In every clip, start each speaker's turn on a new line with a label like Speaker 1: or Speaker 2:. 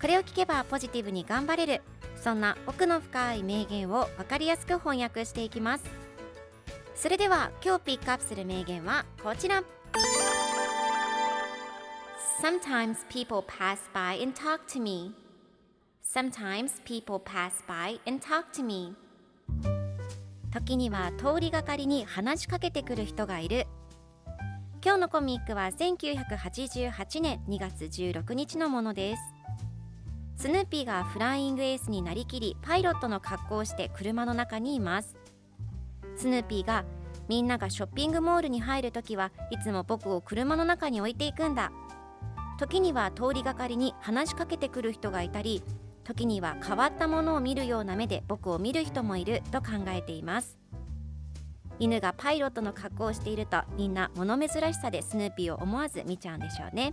Speaker 1: これを聞けばポジティブに頑張れる。そんな奥の深い名言を分かりやすく翻訳していきます。それでは今日ピックアップする名言はこちら。Sometimes people pass by and talk to me. Sometimes people pass by and talk to me. 時には通りがかりに話しかけてくる人がいる。今日のコミックは1988年2月16日のものです。スヌーピーがフライングエースになりきりパイロットの格好をして車の中にいます。スヌーピーがみんながショッピングモールに入るときはいつも僕を車の中に置いていくんだ。時には通りがかりに話しかけてくる人がいたり時には変わったものを見るような目で僕を見る人もいると考えています。犬がパイロットの格好をしているとみんな物珍しさでスヌーピーを思わず見ちゃうんでしょうね。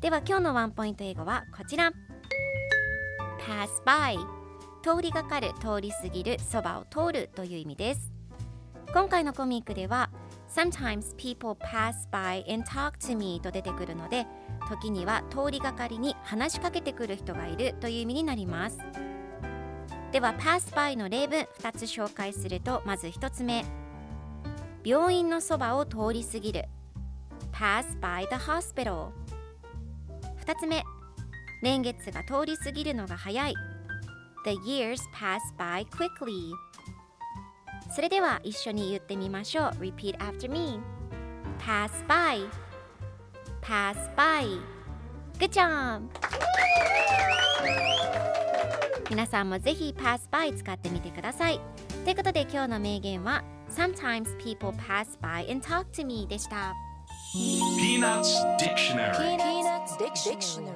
Speaker 1: では今日のワンポイント英語はこちら。Pass by. 通りがかる通り過ぎるそばを通るという意味です。今回のコミックでは Sometimes people pass by and talk to me と出てくるので時には通りがかりに話しかけてくる人がいるという意味になります。では pass by の例文2つ紹介するとまず1つ目。病院のそばを通り過ぎる。pass by the hospital 2つ目。年月が通り過ぎるのが早い The years pass by quickly それでは一緒に言ってみましょう Repeat after me Pass by Pass by Good job 皆さんもぜひ Pass by 使ってみてくださいということで今日の名言は Sometimes people pass by and talk to me でした
Speaker 2: Peanuts Dictionary
Speaker 3: Peanuts Dictionary.